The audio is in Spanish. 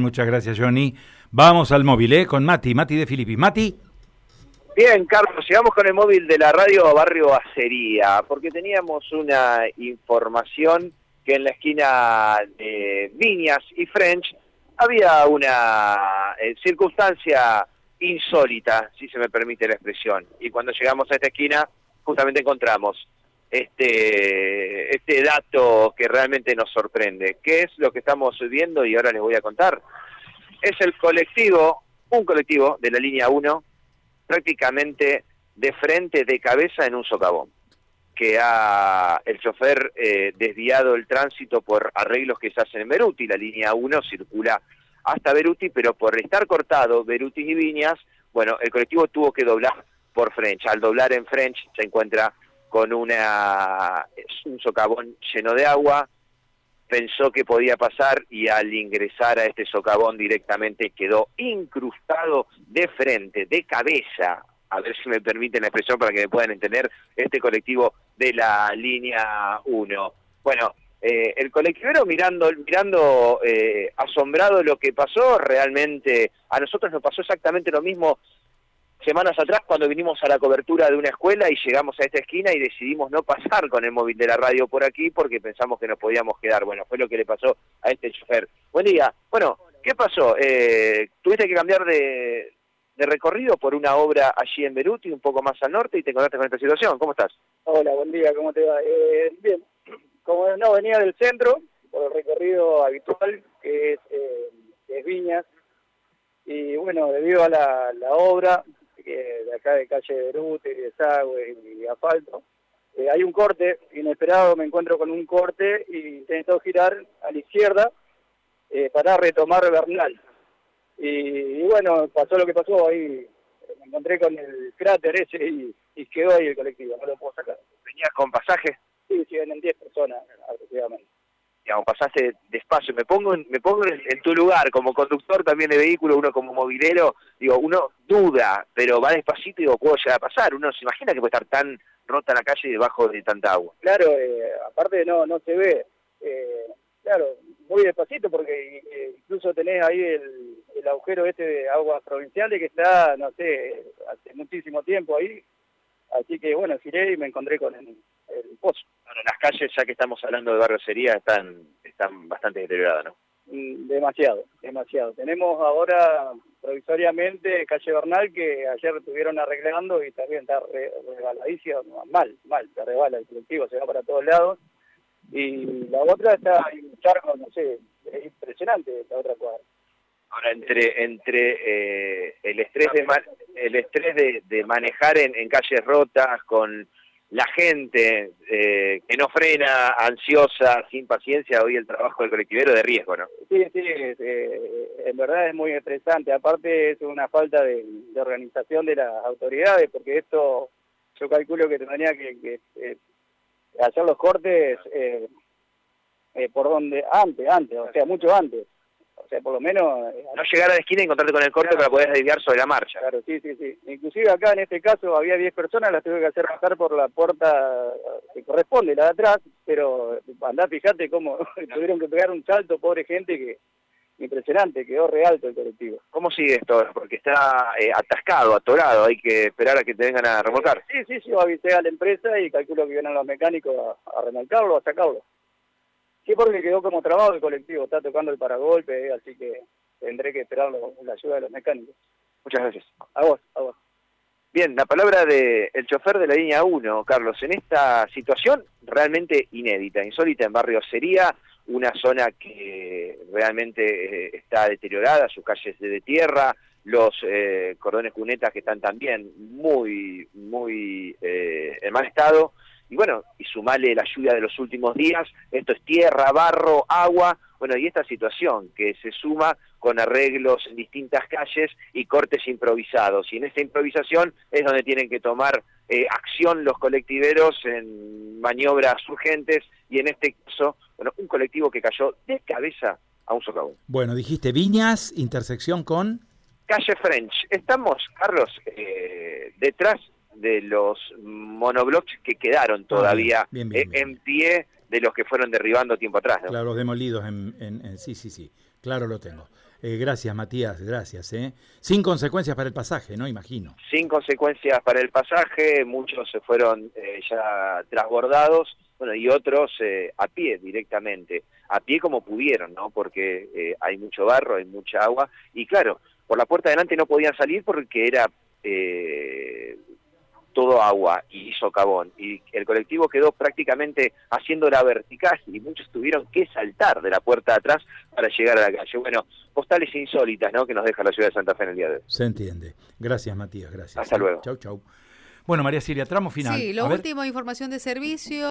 Muchas gracias, Johnny. Vamos al móvil, ¿eh? Con Mati, Mati de Filippi. Mati. Bien, Carlos, llegamos con el móvil de la radio Barrio Acería, porque teníamos una información que en la esquina de Viñas y French había una eh, circunstancia insólita, si se me permite la expresión. Y cuando llegamos a esta esquina, justamente encontramos este, este dato que realmente nos sorprende. ¿Qué es lo que estamos viendo? Y ahora les voy a contar. Es el colectivo, un colectivo de la línea 1, prácticamente de frente, de cabeza en un socavón, que ha el chofer eh, desviado el tránsito por arreglos que se hacen en Beruti. La línea 1 circula hasta Beruti, pero por estar cortado Beruti y Viñas, bueno, el colectivo tuvo que doblar por French. Al doblar en French se encuentra con una, un socavón lleno de agua, pensó que podía pasar y al ingresar a este socavón directamente quedó incrustado de frente, de cabeza, a ver si me permiten la expresión para que me puedan entender, este colectivo de la línea 1. Bueno, eh, el colectivero mirando, mirando eh, asombrado lo que pasó, realmente a nosotros nos pasó exactamente lo mismo semanas atrás cuando vinimos a la cobertura de una escuela y llegamos a esta esquina y decidimos no pasar con el móvil de la radio por aquí porque pensamos que nos podíamos quedar. Bueno, fue lo que le pasó a este chofer. Buen día. Bueno, ¿qué pasó? Eh, ¿Tuviste que cambiar de, recorrido por una obra allí en Beruti, un poco más al norte, y te encontraste con esta situación? ¿Cómo estás? Hola, buen día, ¿cómo te va? Eh, bien, como no venía del centro, por el recorrido habitual, que es, eh, Viñas, y bueno, debido a la obra, de acá de calle Berute, desagüe y asfalto. Eh, hay un corte inesperado, me encuentro con un corte y intento girar a la izquierda eh, para retomar Bernal. Y, bueno, pasó lo que pasó ahí, me encontré con el cráter ese y, quedó ahí el colectivo, no lo puedo sacar. ¿Venías con pasaje? Sí, sí, vienen 10 personas aproximadamente digamos, pasaste despacio. Me pongo, en, me pongo en, tu lugar, como conductor también de vehículo, uno como movilero, digo, uno duda, pero va despacito y digo, puedo llegar a pasar. Uno se imagina que puede estar tan rota la calle debajo de tanta agua. Claro, eh, aparte no, no se ve. Eh, claro, muy despacito porque eh, incluso tenés ahí el, agujero este de aguas provinciales que está, no sé, hace muchísimo tiempo ahí. Así que bueno, giré y me encontré con el, el pozo. Calles, ya que estamos hablando de barrio sería, están, están bastante deterioradas, ¿no? Mm, demasiado, demasiado. Tenemos ahora provisoriamente calle Bernal que ayer estuvieron arreglando y también está re, mal, mal, se resbala el colectivo, se va para todos lados. Y la otra está en un charco, no sé, es impresionante la otra cuadra. Ahora, entre entre eh, el estrés de el estrés de, de manejar en, en calles rotas, con la gente eh, que no frena, ansiosa, sin paciencia, hoy el trabajo del colectivero de riesgo, ¿no? Sí, sí, eh, en verdad es muy estresante. Aparte es una falta de, organización de las autoridades, porque esto yo calculo que tendría que, que eh, hacer los cortes por donde antes, antes, o sea, mucho antes. O sea, por lo menos... Eh, no llegar a la esquina y encontrarte con el corte para poder desviar sobre la marcha. Claro, sí, sí, sí. Inclusive acá en este caso había 10 personas, las tuve que hacer pasar por la puerta que corresponde, la de atrás, pero andá, fíjate cómo tuvieron que pegar un salto, pobre gente, que impresionante, quedó re alto el colectivo. ¿Cómo sigue esto? Porque está eh, atascado, atorado, hay que esperar a que te vengan a remolcar. Sí, sí, sí, yo avisé a la empresa y calculo que vienen los mecánicos a, a remolcarlo, a sacarlo. Sí, porque quedó como trabado el colectivo, está tocando el paragolpe, así que tendré que esperar la ayuda de los mecánicos. Muchas gracias. A vos, a vos. Bien, la palabra del el chofer de la línea 1, Carlos, en esta situación realmente inédita, insólita en Barrio Sería, una zona que realmente eh, está deteriorada, sus calles de tierra, los eh, cordones cunetas que están también muy, muy eh, en mal estado, y bueno, y sumale la lluvia de los últimos días, esto es tierra, barro, agua, bueno, y esta situación que se suma con arreglos en distintas calles y cortes improvisados. Y en esta improvisación es donde tienen que tomar eh, acción los colectiveros en maniobras urgentes y en este caso, bueno, un colectivo que cayó de cabeza a un socavón. Bueno, dijiste Viñas, intersección con... Calle French. Estamos, Carlos, eh, detrás de los monoblocks que quedaron ah, todavía eh, en pie de los que fueron derribando tiempo atrás. Claro, los demolidos en, en, sí, sí, sí, claro lo tengo. Eh, gracias, Matías, gracias. ¿eh? Sin consecuencias para el pasaje, ¿no? Imagino. Sin consecuencias para el pasaje, muchos se fueron eh, ya transbordados, bueno, y otros eh, a pie directamente, a pie como pudieron, ¿no? Porque hay mucho barro, hay mucha agua, y claro, por la puerta adelante no podían salir porque era eh, todo agua y socavón. Y el colectivo quedó prácticamente haciendo la vertical y muchos tuvieron que saltar de la puerta de atrás para llegar a la calle. Bueno, postales insólitas, ¿no? Que nos deja la ciudad de Santa Fe en el día de hoy. Se entiende. Gracias, Matías, gracias. Hasta luego. Chau, chau. Bueno, María Silvia, tramo final. Sí, A lo ver. último, información de servicio.